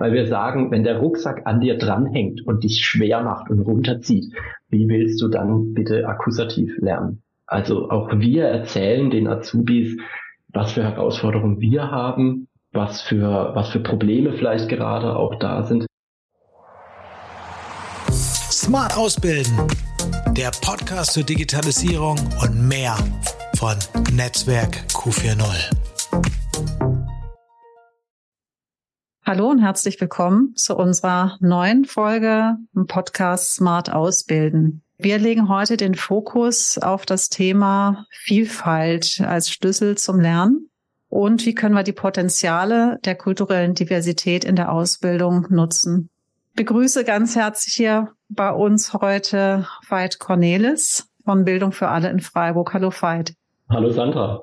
weil wir sagen, wenn der Rucksack an dir dranhängt und dich schwer macht und runterzieht, wie willst du dann bitte akkusativ lernen? Also auch wir erzählen den Azubis, was für Herausforderungen wir haben, was für, was für Probleme vielleicht gerade auch da sind. Smart Ausbilden, der Podcast zur Digitalisierung und mehr von Netzwerk Q40. Hallo und herzlich willkommen zu unserer neuen Folge im Podcast Smart Ausbilden. Wir legen heute den Fokus auf das Thema Vielfalt als Schlüssel zum Lernen und wie können wir die Potenziale der kulturellen Diversität in der Ausbildung nutzen. Ich begrüße ganz herzlich hier bei uns heute Veit Cornelis von Bildung für alle in Freiburg. Hallo Veit. Hallo Sandra.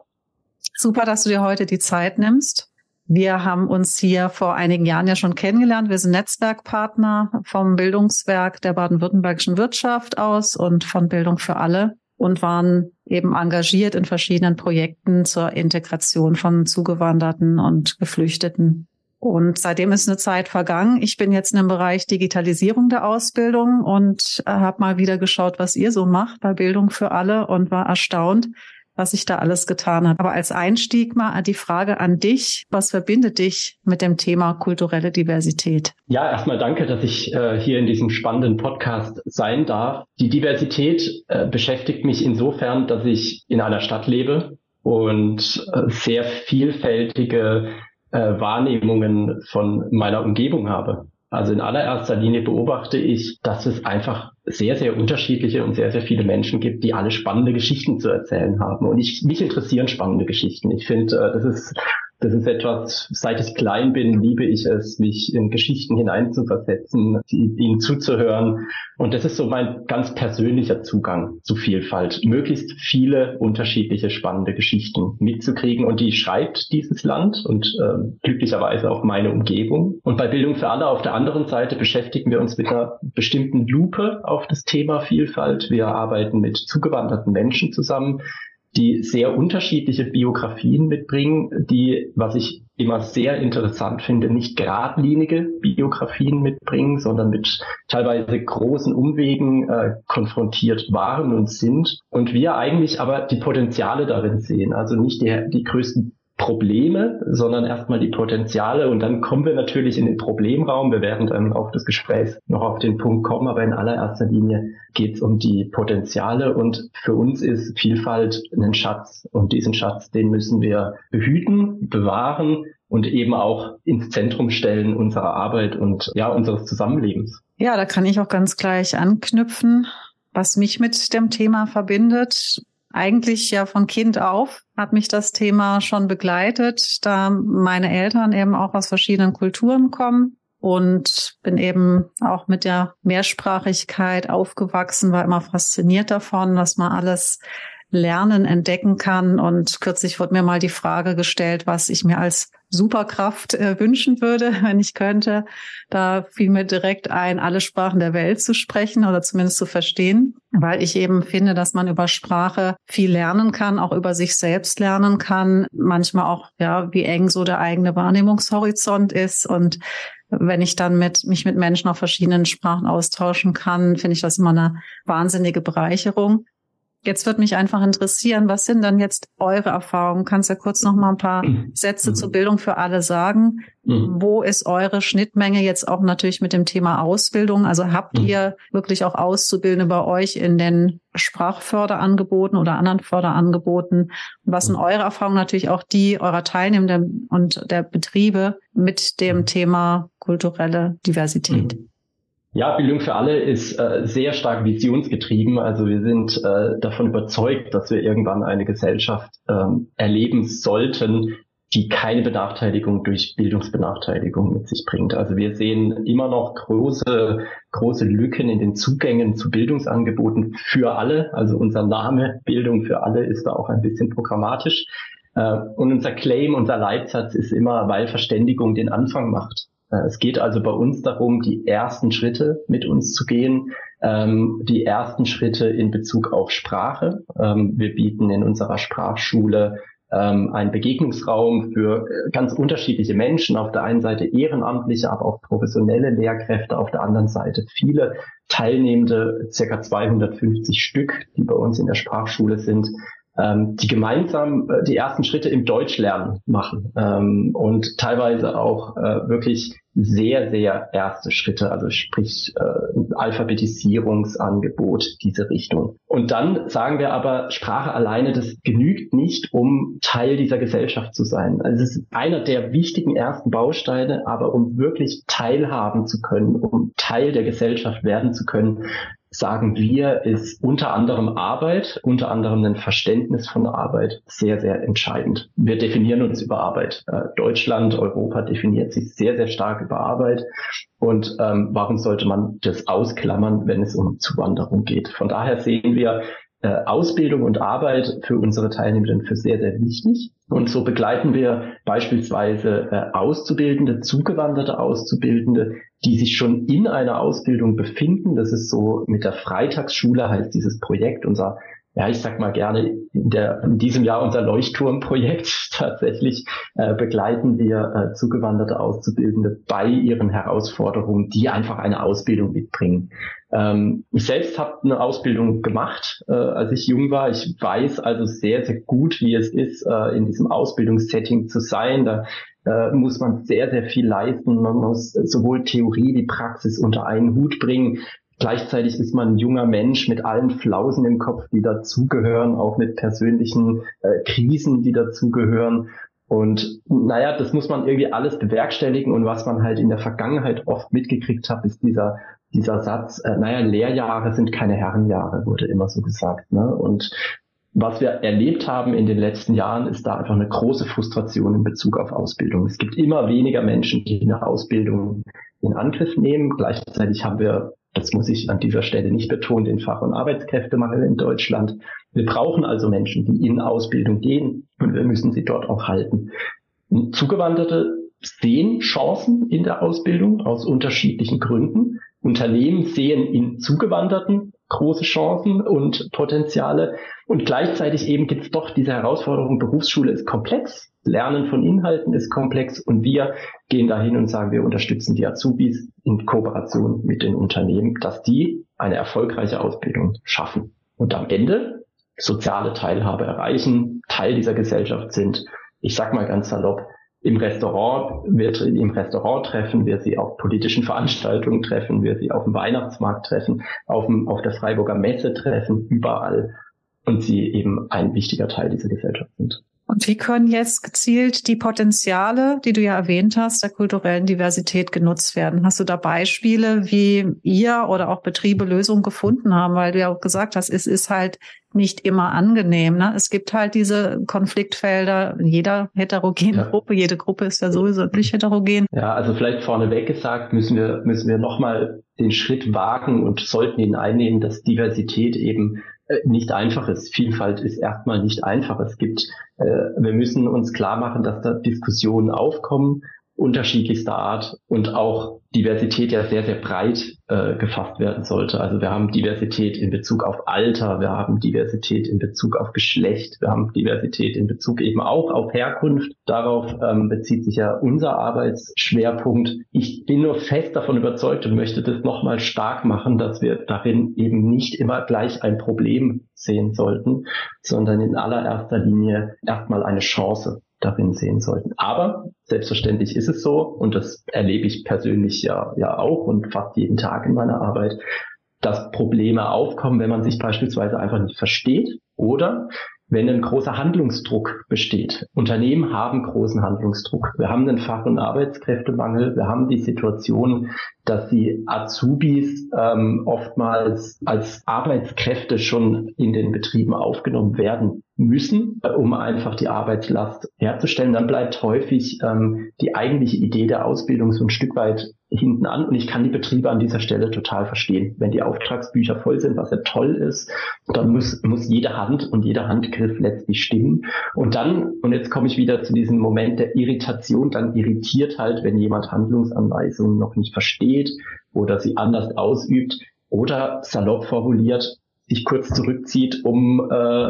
Super, dass du dir heute die Zeit nimmst. Wir haben uns hier vor einigen Jahren ja schon kennengelernt. Wir sind Netzwerkpartner vom Bildungswerk der baden-württembergischen Wirtschaft aus und von Bildung für alle und waren eben engagiert in verschiedenen Projekten zur Integration von Zugewanderten und Geflüchteten. Und seitdem ist eine Zeit vergangen. Ich bin jetzt in dem Bereich Digitalisierung der Ausbildung und habe mal wieder geschaut, was ihr so macht bei Bildung für alle und war erstaunt, was sich da alles getan hat. Aber als Einstieg mal die Frage an dich, was verbindet dich mit dem Thema kulturelle Diversität? Ja, erstmal danke, dass ich äh, hier in diesem spannenden Podcast sein darf. Die Diversität äh, beschäftigt mich insofern, dass ich in einer Stadt lebe und äh, sehr vielfältige äh, Wahrnehmungen von meiner Umgebung habe. Also in allererster Linie beobachte ich, dass es einfach sehr, sehr unterschiedliche und sehr, sehr viele Menschen gibt, die alle spannende Geschichten zu erzählen haben. Und ich, mich interessieren spannende Geschichten. Ich finde, äh, das ist das ist etwas, seit ich klein bin, liebe ich es, mich in Geschichten hineinzuversetzen, ihnen zuzuhören. Und das ist so mein ganz persönlicher Zugang zu Vielfalt. Möglichst viele unterschiedliche spannende Geschichten mitzukriegen. Und die schreibt dieses Land und äh, glücklicherweise auch meine Umgebung. Und bei Bildung für alle auf der anderen Seite beschäftigen wir uns mit einer bestimmten Lupe auf das Thema Vielfalt. Wir arbeiten mit zugewanderten Menschen zusammen die sehr unterschiedliche Biografien mitbringen, die, was ich immer sehr interessant finde, nicht geradlinige Biografien mitbringen, sondern mit teilweise großen Umwegen äh, konfrontiert waren und sind. Und wir eigentlich aber die Potenziale darin sehen, also nicht die, die größten Probleme, sondern erstmal die Potenziale. Und dann kommen wir natürlich in den Problemraum. Wir werden dann auf das Gespräch noch auf den Punkt kommen, aber in allererster Linie geht es um die Potenziale. Und für uns ist Vielfalt ein Schatz. Und diesen Schatz, den müssen wir behüten, bewahren und eben auch ins Zentrum stellen unserer Arbeit und ja, unseres Zusammenlebens. Ja, da kann ich auch ganz gleich anknüpfen, was mich mit dem Thema verbindet eigentlich ja von Kind auf hat mich das Thema schon begleitet, da meine Eltern eben auch aus verschiedenen Kulturen kommen und bin eben auch mit der Mehrsprachigkeit aufgewachsen, war immer fasziniert davon, dass man alles lernen, entdecken kann. Und kürzlich wurde mir mal die Frage gestellt, was ich mir als Superkraft äh, wünschen würde, wenn ich könnte. Da fiel mir direkt ein, alle Sprachen der Welt zu sprechen oder zumindest zu verstehen, weil ich eben finde, dass man über Sprache viel lernen kann, auch über sich selbst lernen kann, manchmal auch, ja, wie eng so der eigene Wahrnehmungshorizont ist und wenn ich dann mit, mich mit Menschen auf verschiedenen Sprachen austauschen kann, finde ich das immer eine wahnsinnige Bereicherung. Jetzt wird mich einfach interessieren, was sind dann jetzt eure Erfahrungen? Kannst du ja kurz noch mal ein paar Sätze mhm. zur Bildung für alle sagen? Mhm. Wo ist eure Schnittmenge jetzt auch natürlich mit dem Thema Ausbildung? Also habt mhm. ihr wirklich auch Auszubildende bei euch in den Sprachförderangeboten oder anderen Förderangeboten? Was sind mhm. eure Erfahrungen natürlich auch die eurer Teilnehmenden und der Betriebe mit dem mhm. Thema kulturelle Diversität? Ja, Bildung für alle ist äh, sehr stark visionsgetrieben. Also wir sind äh, davon überzeugt, dass wir irgendwann eine Gesellschaft ähm, erleben sollten, die keine Benachteiligung durch Bildungsbenachteiligung mit sich bringt. Also wir sehen immer noch große, große Lücken in den Zugängen zu Bildungsangeboten für alle. Also unser Name Bildung für alle ist da auch ein bisschen programmatisch. Äh, und unser Claim, unser Leitsatz ist immer, weil Verständigung den Anfang macht. Äh, es geht also bei uns darum, die ersten Schritte mit uns zu gehen, ähm, die ersten Schritte in Bezug auf Sprache. Ähm, wir bieten in unserer Sprachschule ähm, ein Begegnungsraum für äh, ganz unterschiedliche Menschen. Auf der einen Seite ehrenamtliche, aber auch professionelle Lehrkräfte. Auf der anderen Seite viele Teilnehmende, circa 250 Stück, die bei uns in der Sprachschule sind, ähm, die gemeinsam äh, die ersten Schritte im Deutschlernen machen ähm, und teilweise auch äh, wirklich sehr, sehr erste Schritte, also sprich äh, Alphabetisierungsangebot, diese Richtung. Und dann sagen wir aber, Sprache alleine, das genügt nicht, um Teil dieser Gesellschaft zu sein. Also es ist einer der wichtigen ersten Bausteine, aber um wirklich teilhaben zu können, um Teil der Gesellschaft werden zu können, sagen wir, ist unter anderem Arbeit, unter anderem ein Verständnis von Arbeit sehr, sehr entscheidend. Wir definieren uns über Arbeit. Äh, Deutschland, Europa definiert sich sehr, sehr stark über Arbeit. Und ähm, warum sollte man das ausklammern, wenn es um Zuwanderung geht? Von daher sehen wir äh, Ausbildung und Arbeit für unsere Teilnehmenden für sehr, sehr wichtig. Und so begleiten wir beispielsweise äh, Auszubildende, zugewanderte Auszubildende, die sich schon in einer Ausbildung befinden. Das ist so mit der Freitagsschule heißt dieses Projekt, unser ja, ich sag mal gerne, in, der, in diesem Jahr unser Leuchtturmprojekt tatsächlich äh, begleiten wir äh, zugewanderte Auszubildende bei ihren Herausforderungen, die einfach eine Ausbildung mitbringen. Ähm, ich selbst habe eine Ausbildung gemacht, äh, als ich jung war. Ich weiß also sehr, sehr gut, wie es ist, äh, in diesem Ausbildungssetting zu sein. Da äh, muss man sehr, sehr viel leisten. Man muss sowohl Theorie wie Praxis unter einen Hut bringen. Gleichzeitig ist man ein junger Mensch mit allen Flausen im Kopf, die dazugehören, auch mit persönlichen äh, Krisen, die dazugehören. Und naja, das muss man irgendwie alles bewerkstelligen. Und was man halt in der Vergangenheit oft mitgekriegt hat, ist dieser, dieser Satz, äh, naja, Lehrjahre sind keine Herrenjahre, wurde immer so gesagt. Ne? Und was wir erlebt haben in den letzten Jahren, ist da einfach eine große Frustration in Bezug auf Ausbildung. Es gibt immer weniger Menschen, die eine Ausbildung in Angriff nehmen. Gleichzeitig haben wir das muss ich an dieser Stelle nicht betonen, den Fach- und Arbeitskräftemangel in Deutschland. Wir brauchen also Menschen, die in Ausbildung gehen und wir müssen sie dort auch halten. Zugewanderte sehen Chancen in der Ausbildung aus unterschiedlichen Gründen. Unternehmen sehen in Zugewanderten große Chancen und Potenziale. Und gleichzeitig eben gibt es doch diese Herausforderung, Berufsschule ist komplex, Lernen von Inhalten ist komplex und wir gehen dahin und sagen, wir unterstützen die Azubis in Kooperation mit den Unternehmen, dass die eine erfolgreiche Ausbildung schaffen und am Ende soziale Teilhabe erreichen, Teil dieser Gesellschaft sind. Ich sag mal ganz salopp, im Restaurant, wir im Restaurant treffen, wir sie auf politischen Veranstaltungen treffen, wir sie auf dem Weihnachtsmarkt treffen, auf, dem, auf der Freiburger Messe treffen, überall und sie eben ein wichtiger Teil dieser Gesellschaft sind. Und wie können jetzt gezielt die Potenziale, die du ja erwähnt hast, der kulturellen Diversität genutzt werden? Hast du da Beispiele, wie ihr oder auch Betriebe Lösungen gefunden haben? Weil du ja auch gesagt hast, es ist halt nicht immer angenehm. Ne? Es gibt halt diese Konfliktfelder in jeder heterogenen ja. Gruppe. Jede Gruppe ist ja sowieso nicht heterogen. Ja, also vielleicht vorneweg gesagt, müssen wir, müssen wir nochmal den Schritt wagen und sollten ihn einnehmen, dass Diversität eben nicht einfach ist. Vielfalt ist erstmal nicht einfach. Es gibt, äh, wir müssen uns klar machen, dass da Diskussionen aufkommen, unterschiedlichster Art und auch Diversität ja sehr, sehr breit äh, gefasst werden sollte. Also wir haben Diversität in Bezug auf Alter, wir haben Diversität in Bezug auf Geschlecht, wir haben Diversität in Bezug eben auch auf Herkunft. Darauf ähm, bezieht sich ja unser Arbeitsschwerpunkt. Ich bin nur fest davon überzeugt und möchte das nochmal stark machen, dass wir darin eben nicht immer gleich ein Problem sehen sollten, sondern in allererster Linie erstmal eine Chance darin sehen sollten. Aber selbstverständlich ist es so, und das erlebe ich persönlich ja, ja auch und fast jeden Tag in meiner Arbeit, dass Probleme aufkommen, wenn man sich beispielsweise einfach nicht versteht oder wenn ein großer Handlungsdruck besteht. Unternehmen haben großen Handlungsdruck. Wir haben den Fach- und Arbeitskräftemangel. Wir haben die Situation, dass die Azubis ähm, oftmals als Arbeitskräfte schon in den Betrieben aufgenommen werden müssen, um einfach die Arbeitslast herzustellen. Dann bleibt häufig ähm, die eigentliche Idee der Ausbildung so ein Stück weit hinten an und ich kann die Betriebe an dieser Stelle total verstehen. Wenn die Auftragsbücher voll sind, was ja toll ist, dann muss, muss jede Hand und jeder Handgriff letztlich stimmen. Und dann, und jetzt komme ich wieder zu diesem Moment der Irritation, dann irritiert halt, wenn jemand Handlungsanweisungen noch nicht versteht oder sie anders ausübt oder salopp formuliert, sich kurz zurückzieht, um äh,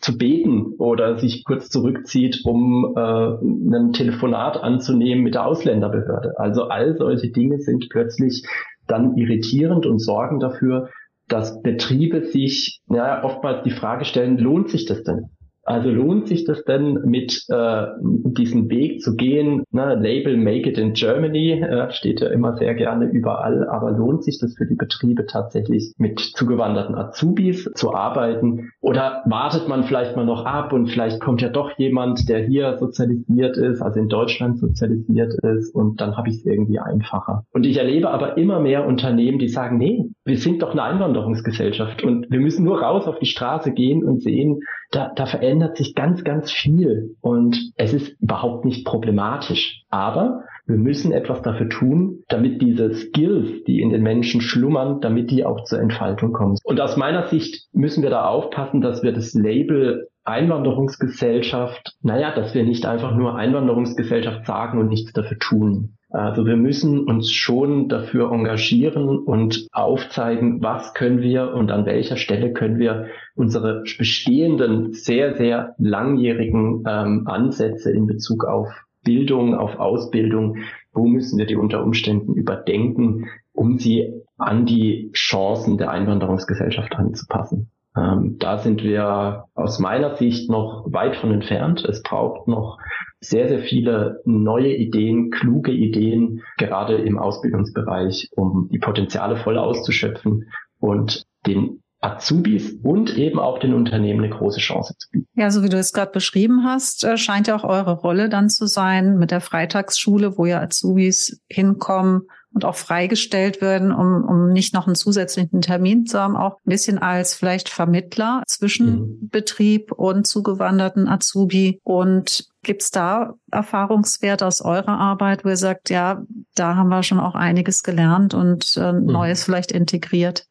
zu beten oder sich kurz zurückzieht, um äh, ein Telefonat anzunehmen mit der Ausländerbehörde. Also all solche Dinge sind plötzlich dann irritierend und sorgen dafür, dass Betriebe sich ja, oftmals die Frage stellen, lohnt sich das denn? Also lohnt sich das denn, mit äh, diesem Weg zu gehen? Ne, Label Make it in Germany äh, steht ja immer sehr gerne überall, aber lohnt sich das für die Betriebe tatsächlich mit zugewanderten Azubis zu arbeiten? Oder wartet man vielleicht mal noch ab und vielleicht kommt ja doch jemand, der hier sozialisiert ist, also in Deutschland sozialisiert ist und dann habe ich es irgendwie einfacher. Und ich erlebe aber immer mehr Unternehmen, die sagen, nee, wir sind doch eine Einwanderungsgesellschaft und wir müssen nur raus auf die Straße gehen und sehen, da, da verändert sich ganz, ganz viel und es ist überhaupt nicht problematisch. Aber wir müssen etwas dafür tun, damit diese Skills, die in den Menschen schlummern, damit die auch zur Entfaltung kommen. Und aus meiner Sicht müssen wir da aufpassen, dass wir das Label Einwanderungsgesellschaft, naja, dass wir nicht einfach nur Einwanderungsgesellschaft sagen und nichts dafür tun. Also wir müssen uns schon dafür engagieren und aufzeigen, was können wir und an welcher Stelle können wir unsere bestehenden, sehr, sehr langjährigen ähm, Ansätze in Bezug auf Bildung, auf Ausbildung, wo müssen wir die unter Umständen überdenken, um sie an die Chancen der Einwanderungsgesellschaft anzupassen. Ähm, da sind wir aus meiner Sicht noch weit von entfernt. Es braucht noch sehr, sehr viele neue Ideen, kluge Ideen, gerade im Ausbildungsbereich, um die Potenziale voll auszuschöpfen und den Azubis und eben auch den Unternehmen eine große Chance zu bieten. Ja, so wie du es gerade beschrieben hast, äh, scheint ja auch eure Rolle dann zu sein mit der Freitagsschule, wo ja Azubis hinkommen und auch freigestellt werden, um, um nicht noch einen zusätzlichen Termin zu haben, auch ein bisschen als vielleicht Vermittler zwischen mhm. Betrieb und zugewanderten Azubi. Und gibt's da Erfahrungswerte aus eurer Arbeit, wo ihr sagt, ja, da haben wir schon auch einiges gelernt und äh, mhm. Neues vielleicht integriert?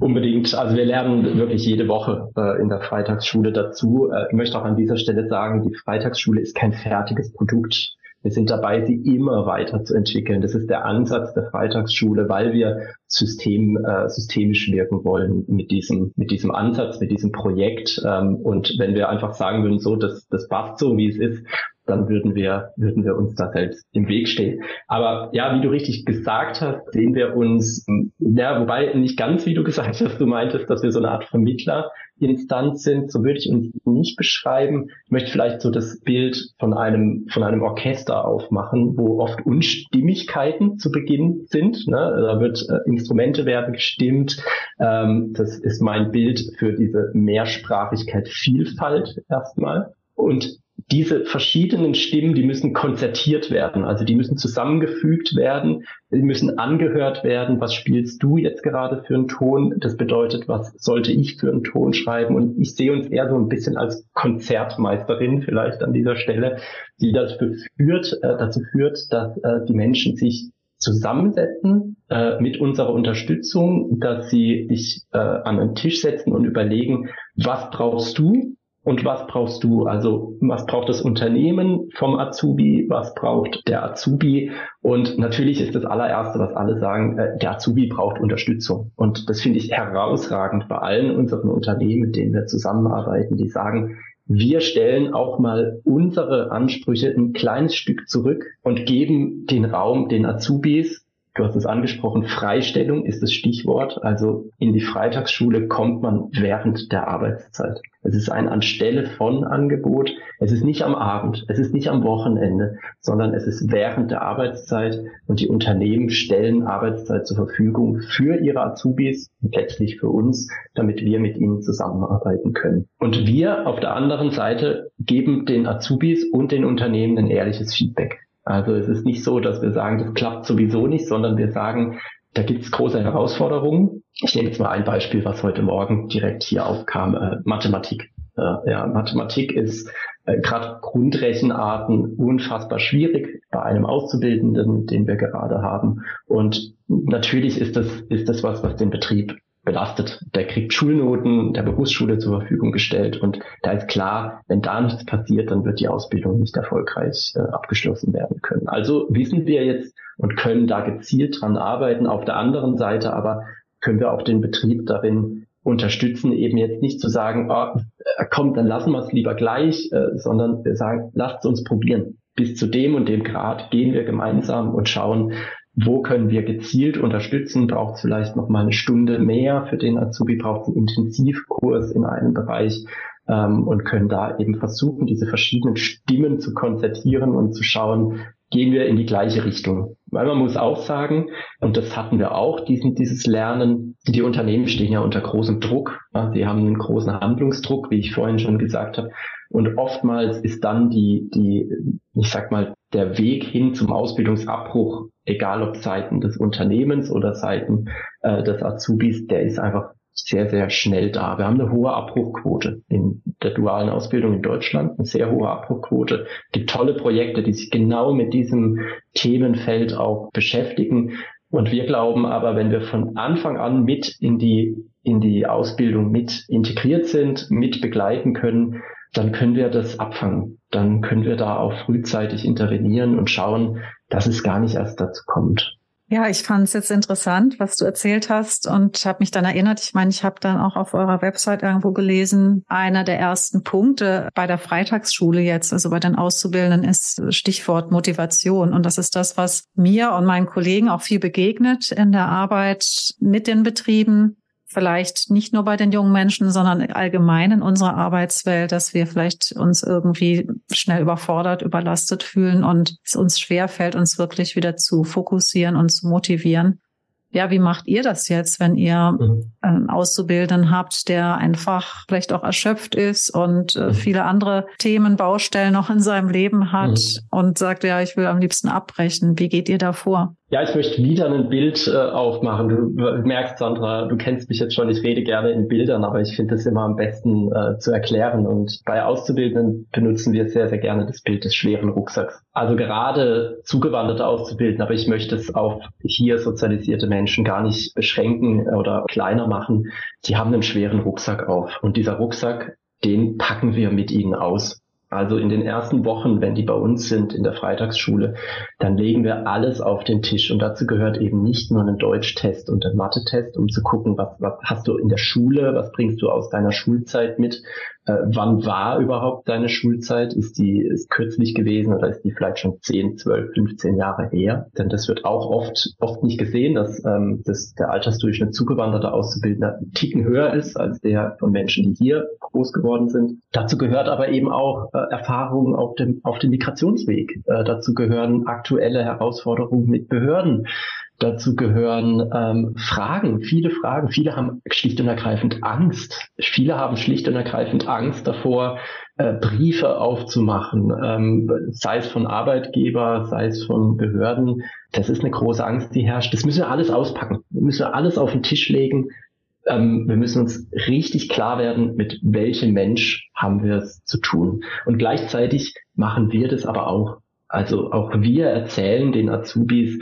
Unbedingt. Also wir lernen wirklich jede Woche äh, in der Freitagsschule dazu. Äh, ich möchte auch an dieser Stelle sagen, die Freitagsschule ist kein fertiges Produkt. Wir sind dabei, sie immer weiter zu entwickeln. Das ist der Ansatz der Freitagsschule, weil wir System, äh, systemisch wirken wollen mit diesem, mit diesem Ansatz, mit diesem Projekt. Ähm, und wenn wir einfach sagen würden, so, das, das passt so, wie es ist, dann würden wir, würden wir uns da selbst im Weg stehen. Aber ja, wie du richtig gesagt hast, sehen wir uns, ja, wobei nicht ganz, wie du gesagt hast, du meintest, dass wir so eine Art Vermittlerinstanz sind, so würde ich uns nicht beschreiben. Ich möchte vielleicht so das Bild von einem, von einem Orchester aufmachen, wo oft Unstimmigkeiten zu Beginn sind. Ne? Da wird äh, Instrumente werden gestimmt. Ähm, das ist mein Bild für diese Mehrsprachigkeit, Vielfalt erstmal. Und diese verschiedenen Stimmen, die müssen konzertiert werden, also die müssen zusammengefügt werden, die müssen angehört werden, was spielst du jetzt gerade für einen Ton, das bedeutet, was sollte ich für einen Ton schreiben? Und ich sehe uns eher so ein bisschen als Konzertmeisterin vielleicht an dieser Stelle, die dazu führt, äh, dazu führt, dass äh, die Menschen sich zusammensetzen äh, mit unserer Unterstützung, dass sie sich äh, an einen Tisch setzen und überlegen, was brauchst du, und was brauchst du? Also was braucht das Unternehmen vom Azubi? Was braucht der Azubi? Und natürlich ist das allererste, was alle sagen, äh, der Azubi braucht Unterstützung. Und das finde ich herausragend bei allen unseren Unternehmen, mit denen wir zusammenarbeiten, die sagen, wir stellen auch mal unsere Ansprüche ein kleines Stück zurück und geben den Raum den Azubis, Du hast es angesprochen, Freistellung ist das Stichwort. Also in die Freitagsschule kommt man während der Arbeitszeit. Es ist ein Anstelle von Angebot. Es ist nicht am Abend, es ist nicht am Wochenende, sondern es ist während der Arbeitszeit und die Unternehmen stellen Arbeitszeit zur Verfügung für ihre Azubis und letztlich für uns, damit wir mit ihnen zusammenarbeiten können. Und wir auf der anderen Seite geben den Azubis und den Unternehmen ein ehrliches Feedback. Also es ist nicht so, dass wir sagen, das klappt sowieso nicht, sondern wir sagen, da gibt es große Herausforderungen. Ich nehme jetzt mal ein Beispiel, was heute Morgen direkt hier aufkam, äh, Mathematik. Äh, ja, Mathematik ist äh, gerade Grundrechenarten unfassbar schwierig bei einem Auszubildenden, den wir gerade haben. Und natürlich ist das, ist das was, was den Betrieb belastet. Der kriegt Schulnoten der Berufsschule zur Verfügung gestellt und da ist klar, wenn da nichts passiert, dann wird die Ausbildung nicht erfolgreich äh, abgeschlossen werden können. Also wissen wir jetzt und können da gezielt dran arbeiten. Auf der anderen Seite aber können wir auch den Betrieb darin unterstützen eben jetzt nicht zu sagen, oh, komm, dann lassen wir es lieber gleich, äh, sondern wir sagen, lasst uns probieren. Bis zu dem und dem Grad gehen wir gemeinsam und schauen, wo können wir gezielt unterstützen? Braucht es vielleicht noch mal eine Stunde mehr für den Azubi? Braucht einen Intensivkurs in einem Bereich? Ähm, und können da eben versuchen, diese verschiedenen Stimmen zu konzertieren und zu schauen, gehen wir in die gleiche Richtung. Weil man muss auch sagen, und das hatten wir auch, diesen, dieses Lernen, die Unternehmen stehen ja unter großem Druck. Ja, sie haben einen großen Handlungsdruck, wie ich vorhin schon gesagt habe. Und oftmals ist dann die, die, ich sag mal, der Weg hin zum Ausbildungsabbruch, egal ob Seiten des Unternehmens oder Seiten äh, des Azubis, der ist einfach sehr, sehr schnell da. Wir haben eine hohe Abbruchquote in der dualen Ausbildung in Deutschland, eine sehr hohe Abbruchquote. Es gibt tolle Projekte, die sich genau mit diesem Themenfeld auch beschäftigen. Und wir glauben aber, wenn wir von Anfang an mit in die, in die Ausbildung mit integriert sind, mit begleiten können, dann können wir das abfangen. Dann können wir da auch frühzeitig intervenieren und schauen, dass es gar nicht erst dazu kommt. Ja, ich fand es jetzt interessant, was du erzählt hast und habe mich dann erinnert. Ich meine, ich habe dann auch auf eurer Website irgendwo gelesen, einer der ersten Punkte bei der Freitagsschule jetzt, also bei den Auszubildenden, ist Stichwort Motivation. Und das ist das, was mir und meinen Kollegen auch viel begegnet in der Arbeit mit den Betrieben vielleicht nicht nur bei den jungen Menschen, sondern allgemein in unserer Arbeitswelt, dass wir vielleicht uns irgendwie schnell überfordert, überlastet fühlen und es uns schwerfällt, uns wirklich wieder zu fokussieren und zu motivieren ja, wie macht ihr das jetzt, wenn ihr mhm. Einen Auszubildenden habt, der einfach vielleicht auch erschöpft ist und äh, mhm. viele andere Themen, Baustellen noch in seinem Leben hat mhm. und sagt, ja, ich will am liebsten abbrechen. Wie geht ihr da vor? Ja, ich möchte wieder ein Bild äh, aufmachen. Du merkst, Sandra, du kennst mich jetzt schon, ich rede gerne in Bildern, aber ich finde es immer am besten äh, zu erklären. Und bei Auszubildenden benutzen wir sehr, sehr gerne das Bild des schweren Rucksacks. Also gerade zugewanderte Auszubildende, aber ich möchte es auf hier sozialisierte Menschen gar nicht beschränken oder kleiner machen. Die haben einen schweren Rucksack auf. Und dieser Rucksack, den packen wir mit ihnen aus. Also in den ersten Wochen, wenn die bei uns sind in der Freitagsschule, dann legen wir alles auf den Tisch. Und dazu gehört eben nicht nur ein Deutschtest und ein Mathe-Test, um zu gucken, was, was hast du in der Schule, was bringst du aus deiner Schulzeit mit, äh, wann war überhaupt deine Schulzeit? Ist die ist kürzlich gewesen oder ist die vielleicht schon 10, 12, 15 Jahre her? Denn das wird auch oft, oft nicht gesehen, dass, ähm, dass der Altersdurchschnitt zugewanderter Auszubildender einen Ticken höher ist als der von Menschen, die hier groß geworden sind. Dazu gehört aber eben auch äh, Erfahrungen auf dem, auf dem Migrationsweg. Äh, dazu gehören aktuelle Herausforderungen mit Behörden. Dazu gehören ähm, Fragen, viele Fragen. Viele haben schlicht und ergreifend Angst. Viele haben schlicht und ergreifend Angst davor, äh, Briefe aufzumachen, ähm, sei es von Arbeitgeber, sei es von Behörden. Das ist eine große Angst, die herrscht. Das müssen wir alles auspacken. Wir müssen alles auf den Tisch legen. Ähm, wir müssen uns richtig klar werden, mit welchem Mensch haben wir es zu tun. Und gleichzeitig machen wir das aber auch. Also auch wir erzählen den Azubis,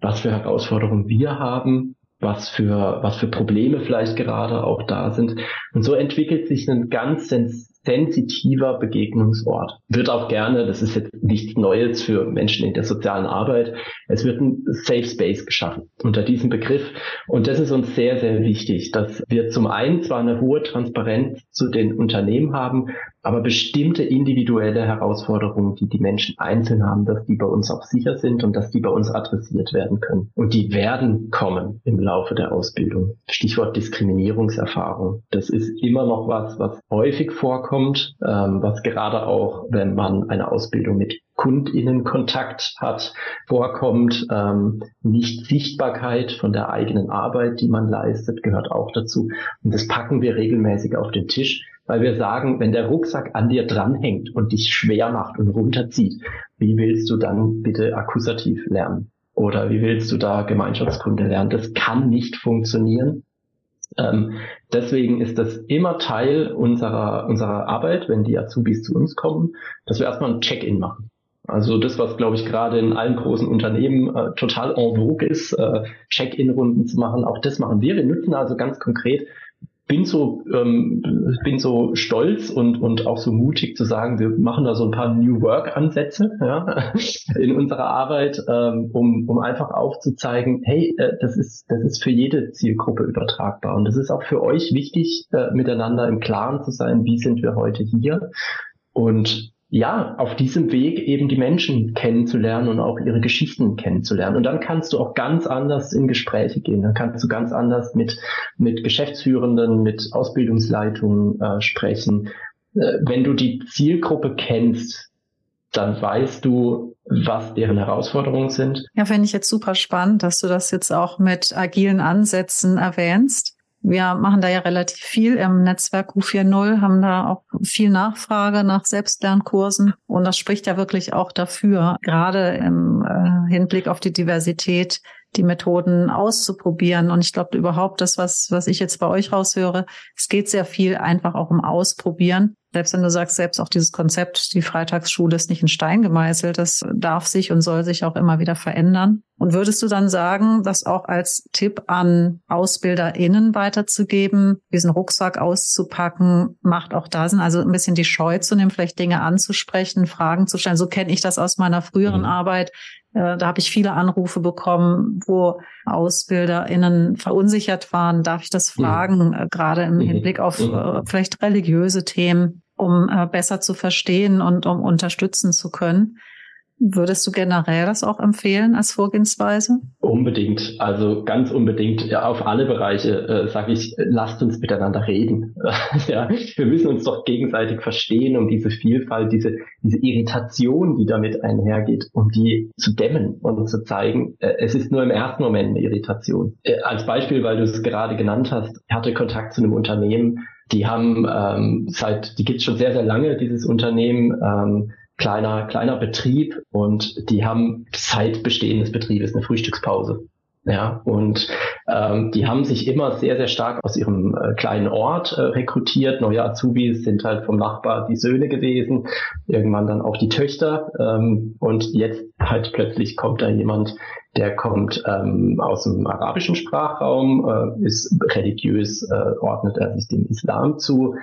was für Herausforderungen wir haben, was für, was für Probleme vielleicht gerade auch da sind. Und so entwickelt sich ein ganz sensitiver Begegnungsort. Wird auch gerne, das ist jetzt nichts Neues für Menschen in der sozialen Arbeit, es wird ein Safe Space geschaffen unter diesem Begriff. Und das ist uns sehr, sehr wichtig, dass wir zum einen zwar eine hohe Transparenz zu den Unternehmen haben, aber bestimmte individuelle Herausforderungen, die die Menschen einzeln haben, dass die bei uns auch sicher sind und dass die bei uns adressiert werden können. Und die werden kommen im Laufe der Ausbildung. Stichwort Diskriminierungserfahrung. Das ist immer noch was, was häufig vorkommt, ähm, was gerade auch, wenn man eine Ausbildung mit Kundinnenkontakt hat, vorkommt. Ähm, nicht Sichtbarkeit von der eigenen Arbeit, die man leistet, gehört auch dazu. Und das packen wir regelmäßig auf den Tisch weil wir sagen, wenn der Rucksack an dir dranhängt und dich schwer macht und runterzieht, wie willst du dann bitte akkusativ lernen? Oder wie willst du da Gemeinschaftskunde lernen? Das kann nicht funktionieren. Ähm, deswegen ist das immer Teil unserer, unserer Arbeit, wenn die Azubis zu uns kommen, dass wir erstmal ein Check-in machen. Also das, was, glaube ich, gerade in allen großen Unternehmen äh, total en vogue ist, äh, Check-in-Runden zu machen, auch das machen wir. Wir nutzen also ganz konkret bin so, ähm, bin so stolz und, und auch so mutig zu sagen, wir machen da so ein paar New Work-Ansätze ja, in unserer Arbeit, ähm, um, um einfach aufzuzeigen, hey, äh, das ist, das ist für jede Zielgruppe übertragbar. Und das ist auch für euch wichtig, äh, miteinander im Klaren zu sein, wie sind wir heute hier. Und ja, auf diesem Weg eben die Menschen kennenzulernen und auch ihre Geschichten kennenzulernen. Und dann kannst du auch ganz anders in Gespräche gehen. Dann kannst du ganz anders mit, mit Geschäftsführenden, mit Ausbildungsleitungen äh, sprechen. Äh, wenn du die Zielgruppe kennst, dann weißt du, was deren Herausforderungen sind. Ja, finde ich jetzt super spannend, dass du das jetzt auch mit agilen Ansätzen erwähnst. Wir machen da ja relativ viel im Netzwerk U4.0, haben da auch viel Nachfrage nach Selbstlernkursen. Und das spricht ja wirklich auch dafür, gerade im äh, Hinblick auf die Diversität, die Methoden auszuprobieren. Und ich glaube überhaupt, das, was, was ich jetzt bei euch raushöre, es geht sehr viel einfach auch um Ausprobieren. Selbst wenn du sagst, selbst auch dieses Konzept, die Freitagsschule ist nicht in Stein gemeißelt, das darf sich und soll sich auch immer wieder verändern. Und würdest du dann sagen, das auch als Tipp an AusbilderInnen weiterzugeben, diesen Rucksack auszupacken, macht auch da Sinn, also ein bisschen die Scheu zu nehmen, vielleicht Dinge anzusprechen, Fragen zu stellen. So kenne ich das aus meiner früheren mhm. Arbeit. Äh, da habe ich viele Anrufe bekommen, wo AusbilderInnen verunsichert waren. Darf ich das mhm. fragen? Mhm. Gerade im mhm. Hinblick auf mhm. Äh, vielleicht religiöse Themen um äh, besser zu verstehen und um unterstützen zu können. Würdest du generell das auch empfehlen als Vorgehensweise? Unbedingt, also ganz unbedingt. Ja, auf alle Bereiche äh, sage ich, lasst uns miteinander reden. ja, wir müssen uns doch gegenseitig verstehen, um diese Vielfalt, diese, diese Irritation, die damit einhergeht, um die zu dämmen und zu zeigen, äh, es ist nur im ersten Moment eine Irritation. Äh, als Beispiel, weil du es gerade genannt hast, ich hatte Kontakt zu einem Unternehmen, die haben ähm, seit, die gibt es schon sehr, sehr lange, dieses Unternehmen, ähm, kleiner, kleiner Betrieb und die haben seit Bestehen des Betriebes eine Frühstückspause. Ja, und ähm, die haben sich immer sehr, sehr stark aus ihrem äh, kleinen Ort äh, rekrutiert. Neue Azubis sind halt vom Nachbar die Söhne gewesen, irgendwann dann auch die Töchter. Ähm, und jetzt halt plötzlich kommt da jemand, der kommt ähm, aus dem arabischen Sprachraum, äh, ist religiös, äh, ordnet er sich dem Islam zu.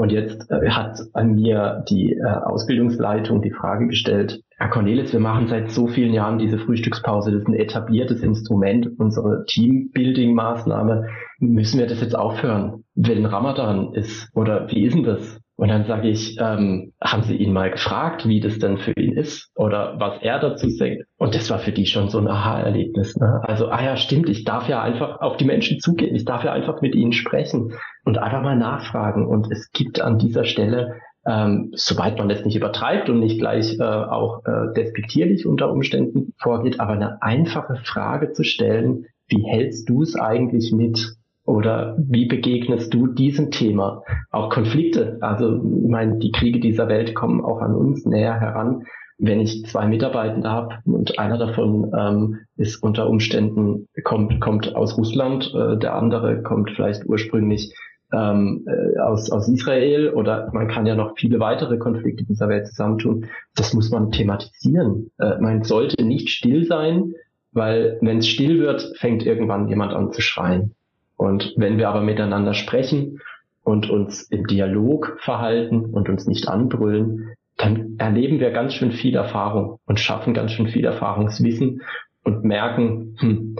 Und jetzt äh, hat an mir die äh, Ausbildungsleitung die Frage gestellt, Herr Cornelis, wir machen seit so vielen Jahren diese Frühstückspause, das ist ein etabliertes Instrument, unsere Teambuilding-Maßnahme. Müssen wir das jetzt aufhören, wenn Ramadan ist? Oder wie ist denn das? Und dann sage ich, ähm, haben Sie ihn mal gefragt, wie das denn für ihn ist oder was er dazu denkt? Und das war für die schon so ein Aha-Erlebnis. Ne? Also, ah ja, stimmt, ich darf ja einfach auf die Menschen zugehen, ich darf ja einfach mit ihnen sprechen und einfach mal nachfragen. Und es gibt an dieser Stelle, ähm, soweit man das nicht übertreibt und nicht gleich äh, auch äh, despektierlich unter Umständen vorgeht, aber eine einfache Frage zu stellen, wie hältst du es eigentlich mit oder wie begegnest du diesem Thema? Auch Konflikte. Also, ich meine, die Kriege dieser Welt kommen auch an uns näher heran. Wenn ich zwei Mitarbeitende habe und einer davon ähm, ist unter Umständen, kommt, kommt aus Russland, äh, der andere kommt vielleicht ursprünglich ähm, äh, aus, aus Israel oder man kann ja noch viele weitere Konflikte dieser Welt zusammentun. Das muss man thematisieren. Äh, man sollte nicht still sein, weil wenn es still wird, fängt irgendwann jemand an zu schreien. Und wenn wir aber miteinander sprechen und uns im Dialog verhalten und uns nicht anbrüllen, dann erleben wir ganz schön viel Erfahrung und schaffen ganz schön viel Erfahrungswissen und merken, hm,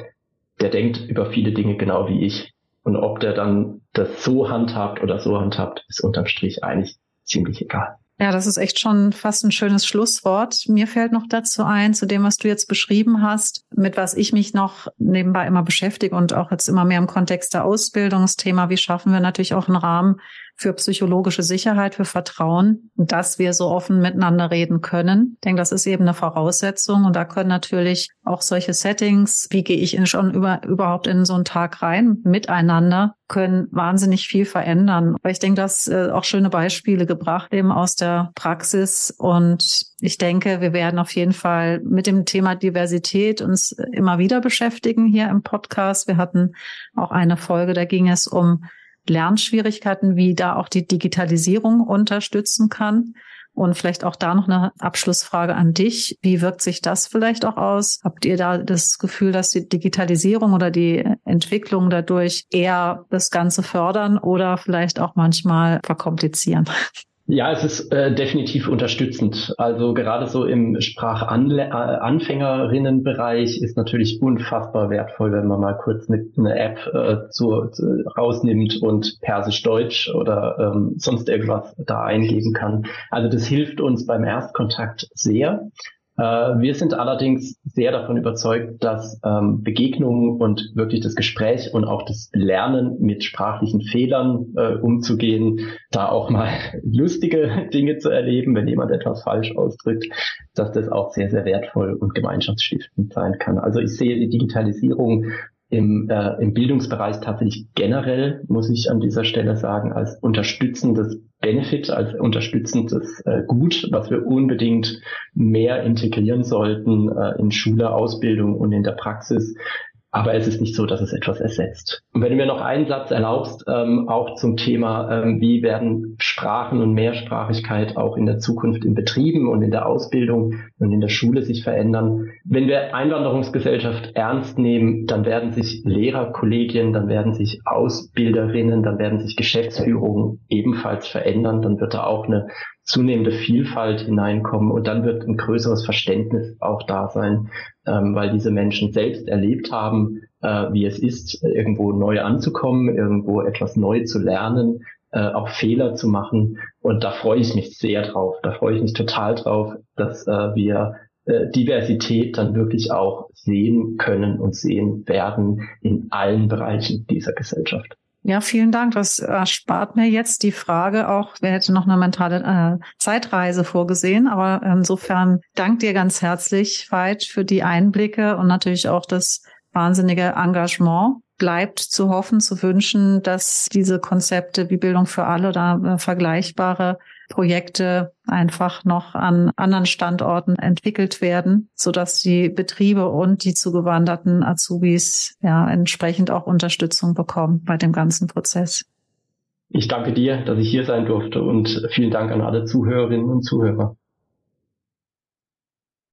der denkt über viele Dinge genau wie ich. Und ob der dann das so handhabt oder so handhabt, ist unterm Strich eigentlich ziemlich egal. Ja, das ist echt schon fast ein schönes Schlusswort. Mir fällt noch dazu ein, zu dem, was du jetzt beschrieben hast, mit was ich mich noch nebenbei immer beschäftige und auch jetzt immer mehr im Kontext der Ausbildungsthema. Wie schaffen wir natürlich auch einen Rahmen für psychologische Sicherheit, für Vertrauen, dass wir so offen miteinander reden können. Ich denke, das ist eben eine Voraussetzung. Und da können natürlich auch solche Settings, wie gehe ich in schon über, überhaupt in so einen Tag rein, miteinander, können wahnsinnig viel verändern. Aber ich denke, das äh, auch schöne Beispiele gebracht eben aus der Praxis. Und ich denke, wir werden auf jeden Fall mit dem Thema Diversität uns immer wieder beschäftigen hier im Podcast. Wir hatten auch eine Folge, da ging es um Lernschwierigkeiten, wie da auch die Digitalisierung unterstützen kann. Und vielleicht auch da noch eine Abschlussfrage an dich. Wie wirkt sich das vielleicht auch aus? Habt ihr da das Gefühl, dass die Digitalisierung oder die Entwicklung dadurch eher das Ganze fördern oder vielleicht auch manchmal verkomplizieren? Ja, es ist äh, definitiv unterstützend. Also gerade so im Sprachanfängerinnenbereich ist natürlich unfassbar wertvoll, wenn man mal kurz eine, eine App äh, zu, zu, rausnimmt und Persisch-Deutsch oder ähm, sonst irgendwas da eingeben kann. Also das hilft uns beim Erstkontakt sehr. Äh, wir sind allerdings sehr davon überzeugt, dass ähm, Begegnungen und wirklich das Gespräch und auch das Lernen mit sprachlichen Fehlern äh, umzugehen, da auch mal lustige Dinge zu erleben, wenn jemand etwas falsch ausdrückt, dass das auch sehr, sehr wertvoll und gemeinschaftsstiftend sein kann. Also ich sehe die Digitalisierung im, äh, im Bildungsbereich tatsächlich generell, muss ich an dieser Stelle sagen, als unterstützendes Benefit, als unterstützendes äh, Gut, was wir unbedingt mehr integrieren sollten äh, in Schule, Ausbildung und in der Praxis, aber es ist nicht so, dass es etwas ersetzt. Und wenn du mir noch einen Satz erlaubst, ähm, auch zum Thema, ähm, wie werden Sprachen und Mehrsprachigkeit auch in der Zukunft in Betrieben und in der Ausbildung und in der Schule sich verändern. Wenn wir Einwanderungsgesellschaft ernst nehmen, dann werden sich Lehrerkollegien, dann werden sich Ausbilderinnen, dann werden sich Geschäftsführungen ebenfalls verändern. Dann wird da auch eine zunehmende Vielfalt hineinkommen und dann wird ein größeres Verständnis auch da sein, ähm, weil diese Menschen selbst erlebt haben, äh, wie es ist, irgendwo neu anzukommen, irgendwo etwas neu zu lernen, äh, auch Fehler zu machen. Und da freue ich mich sehr drauf. Da freue ich mich total drauf, dass äh, wir äh, Diversität dann wirklich auch sehen können und sehen werden in allen Bereichen dieser Gesellschaft. Ja, vielen Dank. Das erspart mir jetzt die Frage auch, wer hätte noch eine mentale äh, Zeitreise vorgesehen. Aber insofern dank dir ganz herzlich, Veit, für die Einblicke und natürlich auch das wahnsinnige Engagement. Bleibt zu hoffen, zu wünschen, dass diese Konzepte wie Bildung für alle oder äh, vergleichbare Projekte einfach noch an anderen Standorten entwickelt werden, so dass die Betriebe und die zugewanderten Azubis ja entsprechend auch Unterstützung bekommen bei dem ganzen Prozess. Ich danke dir, dass ich hier sein durfte und vielen Dank an alle Zuhörerinnen und Zuhörer.